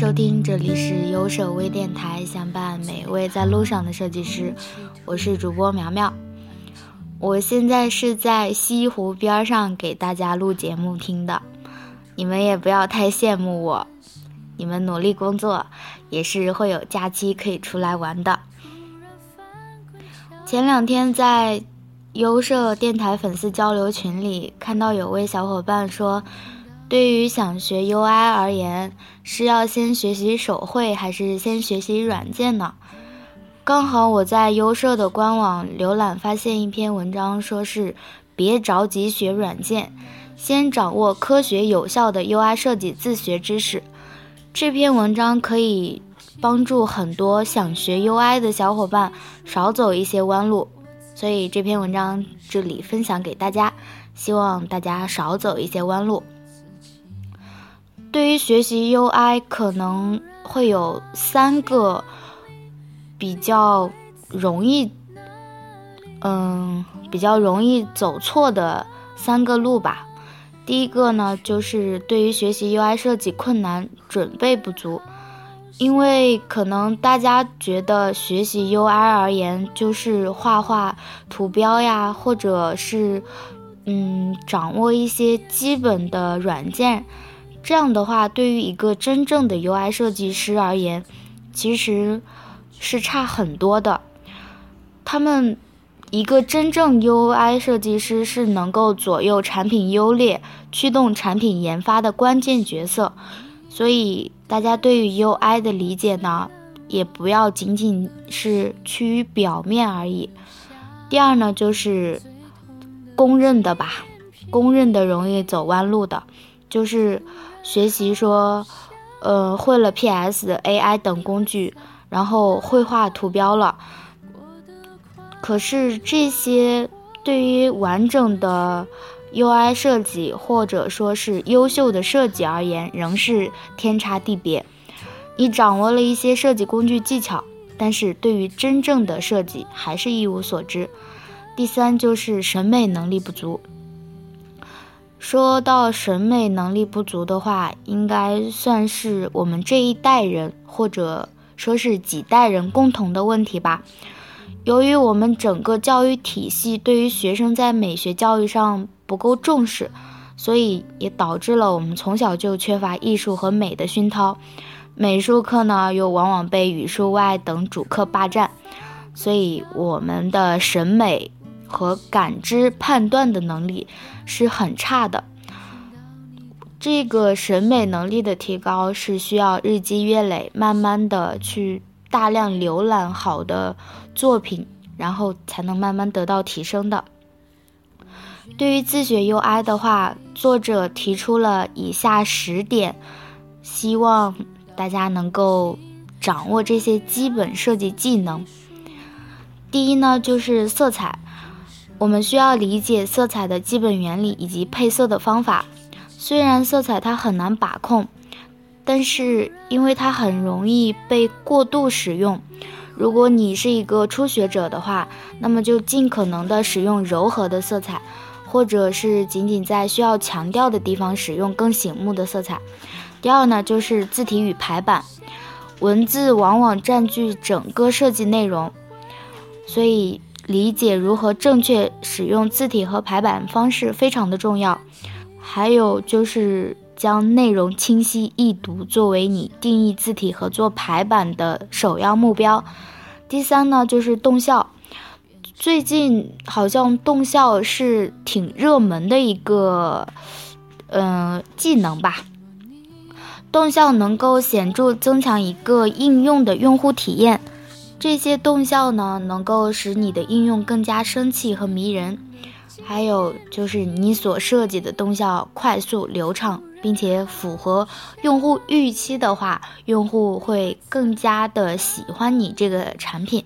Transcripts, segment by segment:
收听，这里是优设微电台，相伴每一位在路上的设计师。我是主播苗苗，我现在是在西湖边上给大家录节目听的，你们也不要太羡慕我，你们努力工作也是会有假期可以出来玩的。前两天在优设电台粉丝交流群里看到有位小伙伴说。对于想学 UI 而言，是要先学习手绘还是先学习软件呢？刚好我在优设的官网浏览，发现一篇文章，说是别着急学软件，先掌握科学有效的 UI 设计自学知识。这篇文章可以帮助很多想学 UI 的小伙伴少走一些弯路，所以这篇文章这里分享给大家，希望大家少走一些弯路。对于学习 UI，可能会有三个比较容易，嗯，比较容易走错的三个路吧。第一个呢，就是对于学习 UI 设计困难，准备不足。因为可能大家觉得学习 UI 而言，就是画画图标呀，或者是嗯，掌握一些基本的软件。这样的话，对于一个真正的 UI 设计师而言，其实是差很多的。他们一个真正 UI 设计师是能够左右产品优劣、驱动产品研发的关键角色。所以，大家对于 UI 的理解呢，也不要仅仅是趋于表面而已。第二呢，就是公认的吧，公认的容易走弯路的，就是。学习说，呃，会了 PS、AI 等工具，然后绘画图标了。可是这些对于完整的 UI 设计或者说是优秀的设计而言，仍是天差地别。你掌握了一些设计工具技巧，但是对于真正的设计还是一无所知。第三就是审美能力不足。说到审美能力不足的话，应该算是我们这一代人，或者说是几代人共同的问题吧。由于我们整个教育体系对于学生在美学教育上不够重视，所以也导致了我们从小就缺乏艺术和美的熏陶。美术课呢，又往往被语数外等主课霸占，所以我们的审美。和感知判断的能力是很差的。这个审美能力的提高是需要日积月累，慢慢的去大量浏览好的作品，然后才能慢慢得到提升的。对于自学 UI 的话，作者提出了以下十点，希望大家能够掌握这些基本设计技能。第一呢，就是色彩。我们需要理解色彩的基本原理以及配色的方法。虽然色彩它很难把控，但是因为它很容易被过度使用。如果你是一个初学者的话，那么就尽可能的使用柔和的色彩，或者是仅仅在需要强调的地方使用更醒目的色彩。第二呢，就是字体与排版，文字往往占据整个设计内容，所以。理解如何正确使用字体和排版方式非常的重要，还有就是将内容清晰易读作为你定义字体和做排版的首要目标。第三呢，就是动效，最近好像动效是挺热门的一个嗯技能吧，动效能够显著增强一个应用的用户体验。这些动效呢，能够使你的应用更加生气和迷人。还有就是你所设计的动效快速流畅，并且符合用户预期的话，用户会更加的喜欢你这个产品。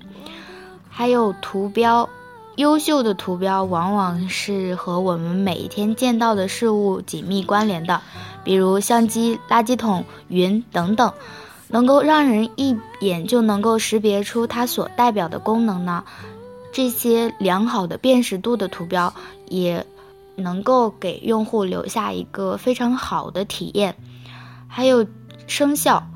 还有图标，优秀的图标往往是和我们每一天见到的事物紧密关联的，比如相机、垃圾桶、云等等。能够让人一眼就能够识别出它所代表的功能呢？这些良好的辨识度的图标也能够给用户留下一个非常好的体验。还有声效，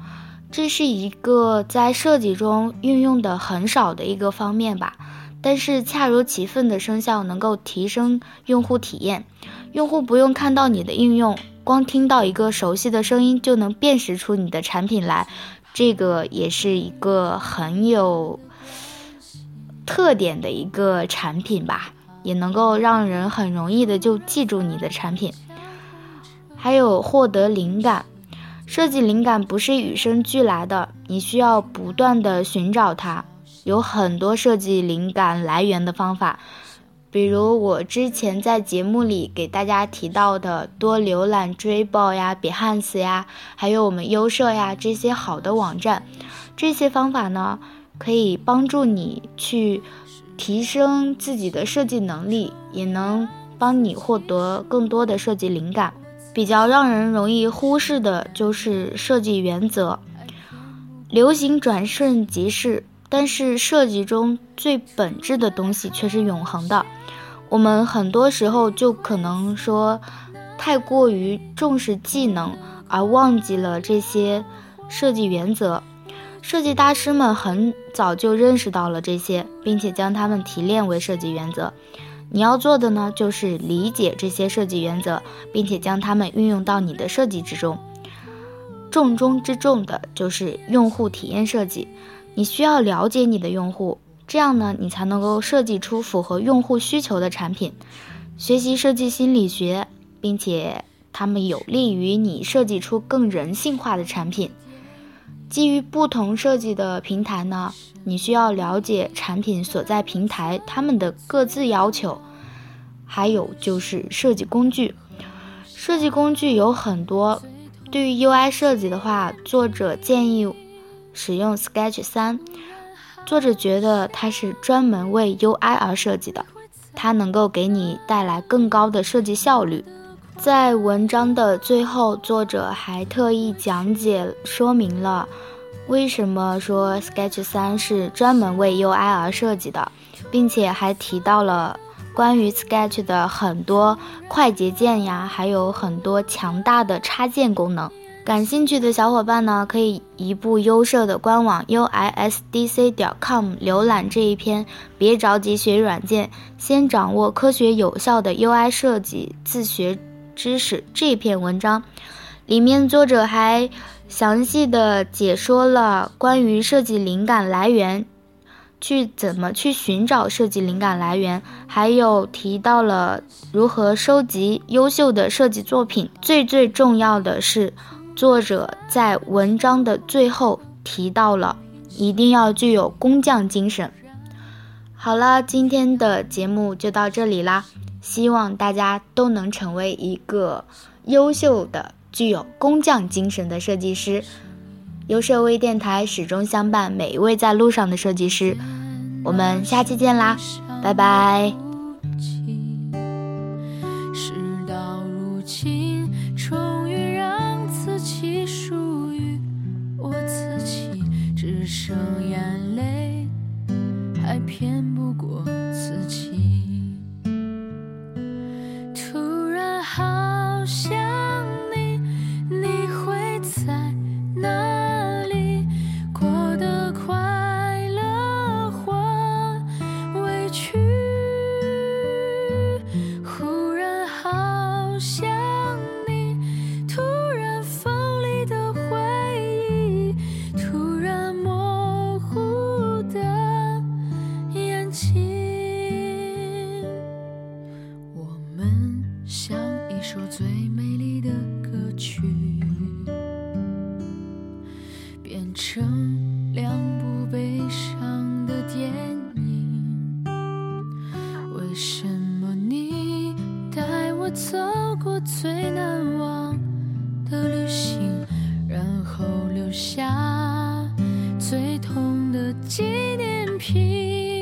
这是一个在设计中运用的很少的一个方面吧，但是恰如其分的生效能够提升用户体验。用户不用看到你的应用，光听到一个熟悉的声音就能辨识出你的产品来，这个也是一个很有特点的一个产品吧，也能够让人很容易的就记住你的产品。还有获得灵感。设计灵感不是与生俱来的，你需要不断的寻找它。有很多设计灵感来源的方法，比如我之前在节目里给大家提到的多浏览 Dribble 呀、Behance 呀，还有我们优设呀这些好的网站。这些方法呢，可以帮助你去提升自己的设计能力，也能帮你获得更多的设计灵感。比较让人容易忽视的就是设计原则，流行转瞬即逝，但是设计中最本质的东西却是永恒的。我们很多时候就可能说，太过于重视技能，而忘记了这些设计原则。设计大师们很早就认识到了这些，并且将它们提炼为设计原则。你要做的呢，就是理解这些设计原则，并且将它们运用到你的设计之中。重中之重的就是用户体验设计。你需要了解你的用户，这样呢，你才能够设计出符合用户需求的产品。学习设计心理学，并且它们有利于你设计出更人性化的产品。基于不同设计的平台呢？你需要了解产品所在平台他们的各自要求，还有就是设计工具。设计工具有很多，对于 UI 设计的话，作者建议使用 Sketch 三。作者觉得它是专门为 UI 而设计的，它能够给你带来更高的设计效率。在文章的最后，作者还特意讲解说明了。为什么说 Sketch 三是专门为 UI 而设计的，并且还提到了关于 Sketch 的很多快捷键呀，还有很多强大的插件功能。感兴趣的小伙伴呢，可以移步优设的官网 uisdc 点 com 浏览这一篇。别着急学软件，先掌握科学有效的 UI 设计自学知识。这篇文章里面作者还。详细的解说了关于设计灵感来源，去怎么去寻找设计灵感来源，还有提到了如何收集优秀的设计作品。最最重要的是，作者在文章的最后提到了一定要具有工匠精神。好了，今天的节目就到这里啦，希望大家都能成为一个优秀的。具有工匠精神的设计师，优设微电台始终相伴每一位在路上的设计师。我们下期见啦，拜拜。爱骗不过。送的纪念品。